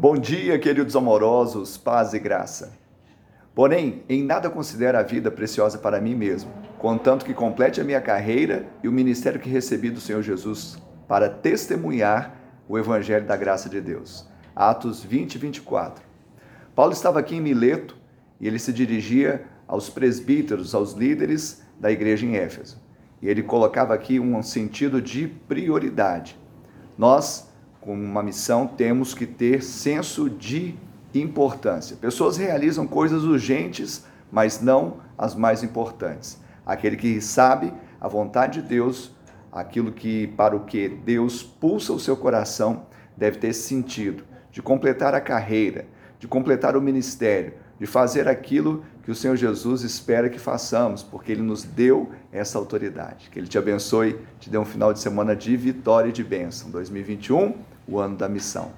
Bom dia, queridos amorosos, paz e graça. Porém, em nada considero a vida preciosa para mim mesmo, contanto que complete a minha carreira e o ministério que recebi do Senhor Jesus para testemunhar o Evangelho da graça de Deus. Atos 20 e 24. Paulo estava aqui em Mileto e ele se dirigia aos presbíteros, aos líderes da igreja em Éfeso. E ele colocava aqui um sentido de prioridade. Nós com uma missão, temos que ter senso de importância. Pessoas realizam coisas urgentes, mas não as mais importantes. Aquele que sabe a vontade de Deus, aquilo que para o que Deus pulsa o seu coração, deve ter sentido de completar a carreira, de completar o ministério, de fazer aquilo que o Senhor Jesus espera que façamos, porque Ele nos deu essa autoridade. Que Ele te abençoe, te dê um final de semana de vitória e de bênção. 2021, o ano da missão.